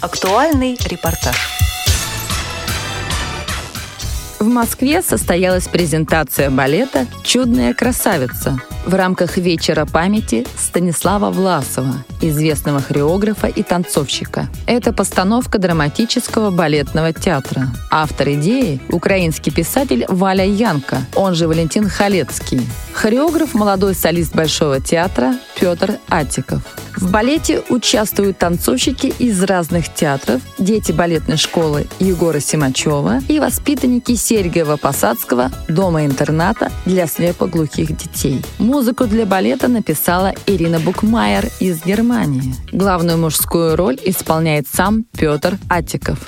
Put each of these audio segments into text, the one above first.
Актуальный репортаж. В Москве состоялась презентация балета «Чудная красавица» в рамках вечера памяти Станислава Власова, известного хореографа и танцовщика. Это постановка драматического балетного театра. Автор идеи – украинский писатель Валя Янка, он же Валентин Халецкий. Хореограф – молодой солист Большого театра Петр Атиков. В балете участвуют танцовщики из разных театров, дети балетной школы Егора Симачева и воспитанники Сергиева-Посадского дома-интерната для слепоглухих детей. Музыку для балета написала Ирина Букмайер из Германии. Главную мужскую роль исполняет сам Петр Атиков.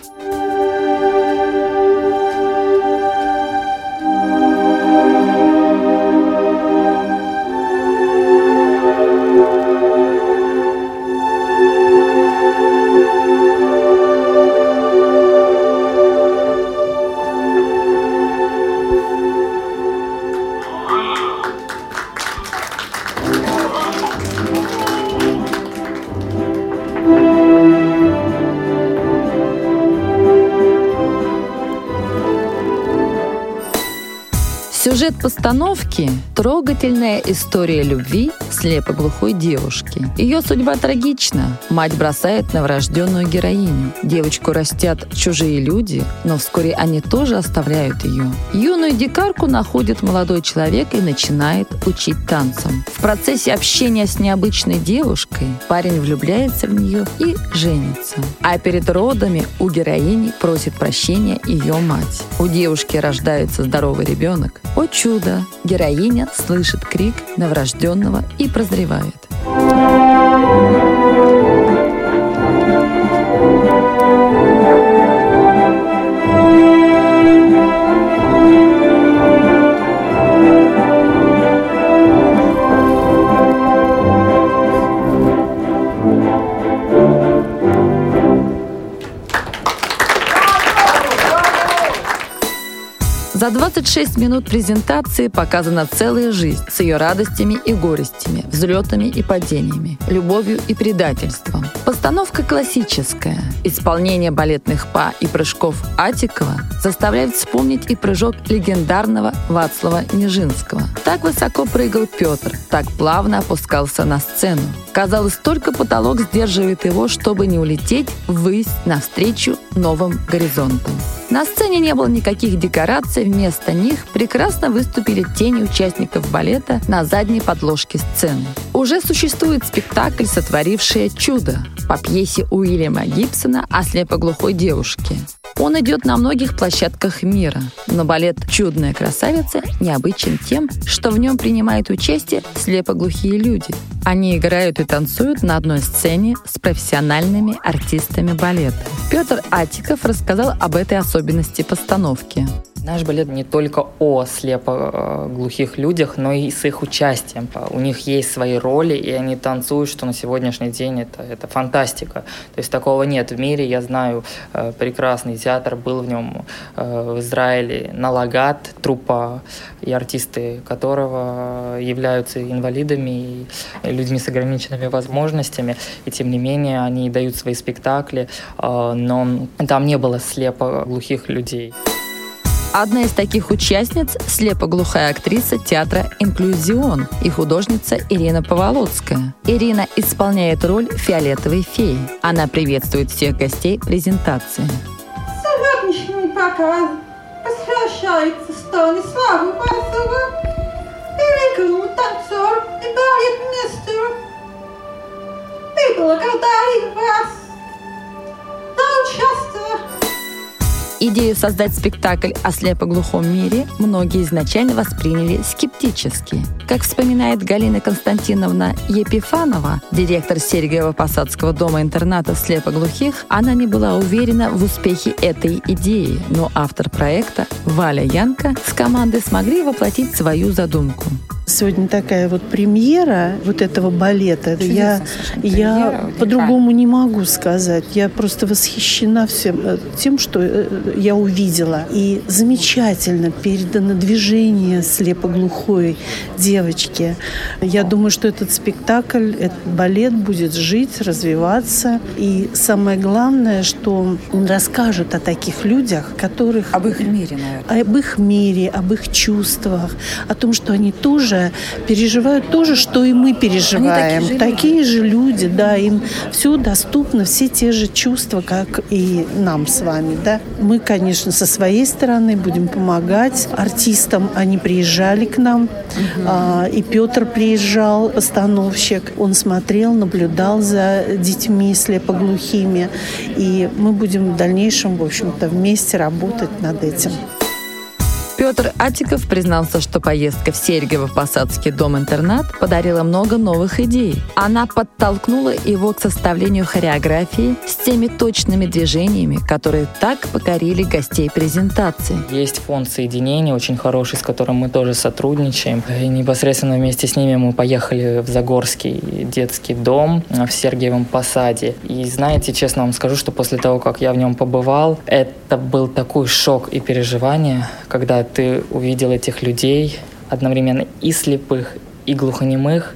Сюжет постановки – трогательная история любви слепоглухой девушки. Ее судьба трагична. Мать бросает новорожденную героиню. Девочку растят чужие люди, но вскоре они тоже оставляют ее. Юную дикарку находит молодой человек и начинает учить танцам. В процессе общения с необычной девушкой парень влюбляется в нее и женится. А перед родами у героини просит прощения ее мать. У девушки рождается здоровый ребенок. О чудо! Героиня слышит крик новорожденного и прозревает. 26 минут презентации показана целая жизнь с ее радостями и горестями, взлетами и падениями, любовью и предательством. Постановка классическая. Исполнение балетных па и прыжков Атикова заставляет вспомнить и прыжок легендарного Вацлава Нижинского. Так высоко прыгал Петр, так плавно опускался на сцену. Казалось, только потолок сдерживает его, чтобы не улететь ввысь навстречу новым горизонтам. На сцене не было никаких декораций, вместо них прекрасно выступили тени участников балета на задней подложке сцены. Уже существует спектакль, сотворившее чудо по пьесе Уильяма Гибсона о слепоглухой девушке. Он идет на многих площадках мира, но балет «Чудная красавица» необычен тем, что в нем принимают участие слепоглухие люди. Они играют и танцуют на одной сцене с профессиональными артистами балета. Петр Атиков рассказал об этой особенности постановки. Наш балет не только о слепо-глухих людях, но и с их участием. У них есть свои роли, и они танцуют, что на сегодняшний день это, это фантастика. То есть такого нет в мире. Я знаю э, прекрасный театр, был в нем э, в Израиле, Налагат, трупа и артисты которого являются инвалидами и людьми с ограниченными возможностями. И тем не менее они дают свои спектакли, э, но там не было слепо-глухих людей. Одна из таких участниц – слепоглухая актриса театра «Инклюзион» и художница Ирина Поволоцкая. Ирина исполняет роль фиолетовой феи. Она приветствует всех гостей презентации. Сегодняшний показ посвящается Станиславу Васову, великому танцору и балетмейстеру. И благодарим Идею создать спектакль о слепоглухом мире многие изначально восприняли скептически. Как вспоминает Галина Константиновна Епифанова, директор Сергиева-Посадского дома-интерната слепоглухих, она не была уверена в успехе этой идеи, но автор проекта Валя Янка с командой смогли воплотить свою задумку. Сегодня такая вот премьера вот этого балета. я я по-другому не могу сказать. Я просто восхищена всем э, тем, что э, я увидела. И замечательно передано движение слепоглухой девочки. Я думаю, что этот спектакль, этот балет будет жить, развиваться. И самое главное, что он расскажет о таких людях, которых... Об их мире, наверное. Об их мире, об их чувствах, о том, что они тоже переживают то же, что и мы переживаем. Они такие, же, такие же люди, да, им все доступно, все те же чувства, как и нам с вами, да. Мы, конечно, со своей стороны будем помогать артистам. Они приезжали к нам, угу. а, и Петр приезжал, постановщик. Он смотрел, наблюдал за детьми слепоглухими, и мы будем в дальнейшем, в общем-то, вместе работать над этим. Петр Атиков признался, что поездка в Серьгово-Посадский дом-интернат подарила много новых идей. Она подтолкнула его к составлению хореографии с теми точными движениями, которые так покорили гостей презентации. Есть фонд соединения, очень хороший, с которым мы тоже сотрудничаем. И непосредственно вместе с ними мы поехали в Загорский детский дом в Сергиевом Посаде. И знаете, честно вам скажу, что после того, как я в нем побывал, это был такой шок и переживание, когда ты увидел этих людей, одновременно и слепых, и глухонемых.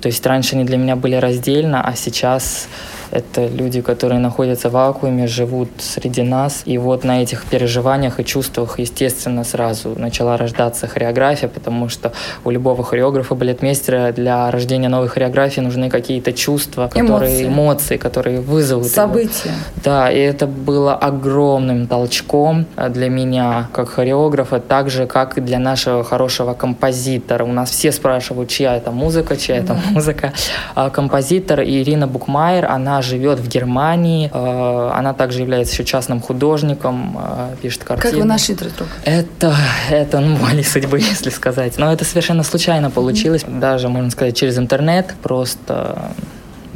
То есть раньше они для меня были раздельно, а сейчас это люди, которые находятся в вакууме, живут среди нас. И вот на этих переживаниях и чувствах, естественно, сразу начала рождаться хореография, потому что у любого хореографа, балетмейстера для рождения новой хореографии нужны какие-то чувства, которые, эмоции, эмоции которые вызовут. События. Его. Да, и это было огромным толчком для меня, как хореографа, так же, как и для нашего хорошего композитора. У нас все спрашивают, чья это музыка, чья это музыка. А композитор Ирина Букмайер, она живет в Германии. Э, она также является еще частным художником, э, пишет картины. Как вы нашли друг друга? Это, это ну, воля судьбы, если сказать. Но это совершенно случайно получилось. Mm-hmm. Даже, можно сказать, через интернет. Просто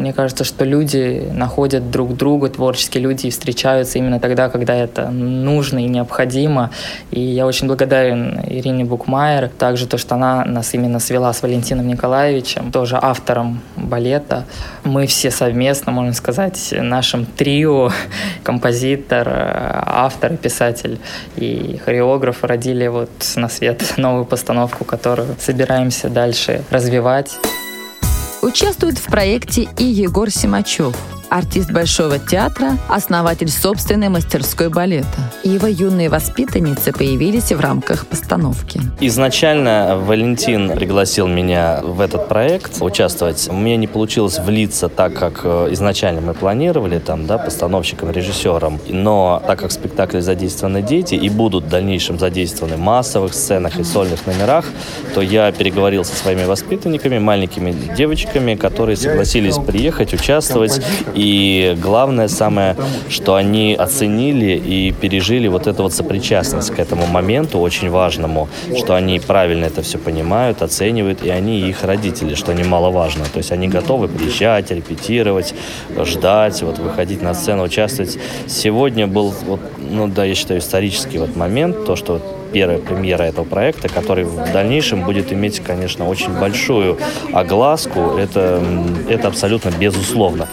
мне кажется, что люди находят друг друга, творческие люди, встречаются именно тогда, когда это нужно и необходимо. И я очень благодарен Ирине Букмайер. Также то, что она нас именно свела с Валентином Николаевичем, тоже автором балета. Мы все совместно, можно сказать, нашим трио, композитор, автор, писатель и хореограф родили вот на свет новую постановку, которую собираемся дальше развивать. Участвует в проекте и Егор Симачев – артист Большого театра, основатель собственной мастерской балета. Его юные воспитанницы появились в рамках постановки. Изначально Валентин пригласил меня в этот проект участвовать. У меня не получилось влиться так, как э, изначально мы планировали, там, да, постановщиком, режиссером. Но так как в спектакле задействованы дети и будут в дальнейшем задействованы в массовых сценах и сольных номерах, то я переговорил со своими воспитанниками, маленькими девочками, которые согласились приехать, участвовать и главное самое, что они оценили и пережили вот эту вот сопричастность к этому моменту очень важному, что они правильно это все понимают, оценивают, и они и их родители, что немаловажно. То есть они готовы приезжать, репетировать, ждать, вот выходить на сцену, участвовать. Сегодня был, вот, ну да, я считаю, исторический вот момент, то, что первая премьера этого проекта, который в дальнейшем будет иметь, конечно, очень большую огласку. Это, это абсолютно безусловно.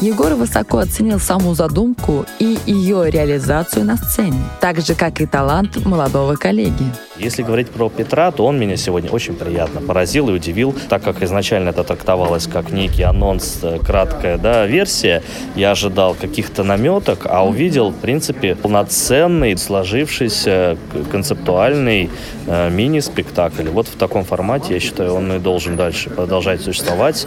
Егор высоко оценил саму задумку и ее реализацию на сцене, так же, как и талант молодого коллеги. Если говорить про Петра, то он меня сегодня очень приятно поразил и удивил, так как изначально это трактовалось как некий анонс, э, краткая да, версия. Я ожидал каких-то наметок, а увидел, в принципе, полноценный, сложившийся, концептуальный э, мини-спектакль. Вот в таком формате, я считаю, он и должен дальше продолжать существовать.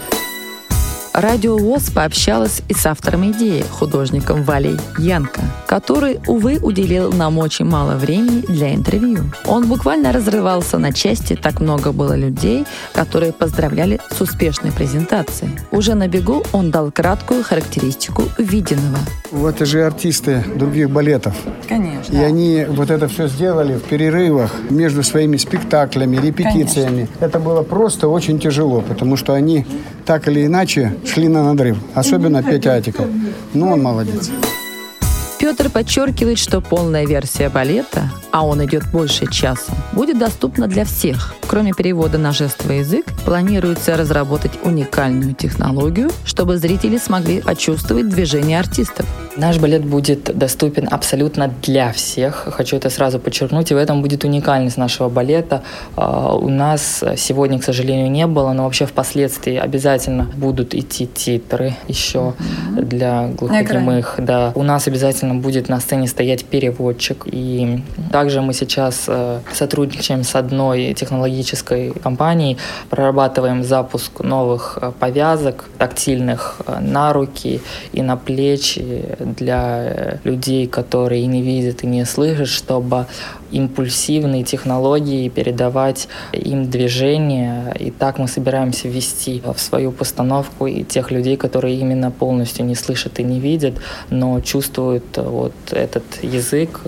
Радио ВОЗ пообщалась и с автором идеи, художником Валей Янко, который, увы, уделил нам очень мало времени для интервью. Он буквально разрывался на части, так много было людей, которые поздравляли с успешной презентацией. Уже на бегу он дал краткую характеристику виденного. Вот это же артисты других балетов. Конечно. И они вот это все сделали в перерывах между своими спектаклями, репетициями. Конечно. Это было просто очень тяжело, потому что они так или иначе шли на надрыв. Особенно Петя Атиков. Ну, он молодец. Петр подчеркивает, что полная версия балета, а он идет больше часа, будет доступна для всех. Кроме перевода на жестовый язык, планируется разработать уникальную технологию, чтобы зрители смогли почувствовать движение артистов. Наш балет будет доступен абсолютно для всех. Хочу это сразу подчеркнуть, и в этом будет уникальность нашего балета. А, у нас сегодня, к сожалению, не было, но вообще впоследствии обязательно будут идти титры еще для глухонемых. Да. У нас обязательно будет на сцене стоять переводчик. И также мы сейчас э, сотрудничаем с одной технологической компанией, прорабатываем запуск новых э, повязок тактильных э, на руки и на плечи для людей, которые не видят и не слышат, чтобы импульсивные технологии, передавать им движение. И так мы собираемся ввести в свою постановку и тех людей, которые именно полностью не слышат и не видят, но чувствуют вот этот язык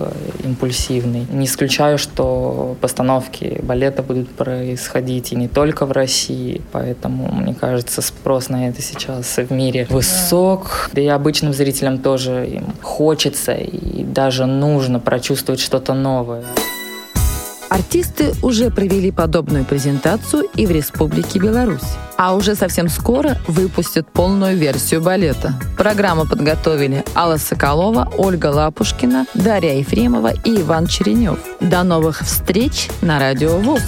импульсивный. Не исключаю, что постановки балета будут происходить и не только в России, поэтому, мне кажется, спрос на это сейчас в мире высок. Да и обычным зрителям тоже им хочется и даже нужно прочувствовать что-то новое. Артисты уже провели подобную презентацию и в Республике Беларусь. А уже совсем скоро выпустят полную версию балета. Программу подготовили Алла Соколова, Ольга Лапушкина, Дарья Ефремова и Иван Черенев. До новых встреч на Радио ВОЗ!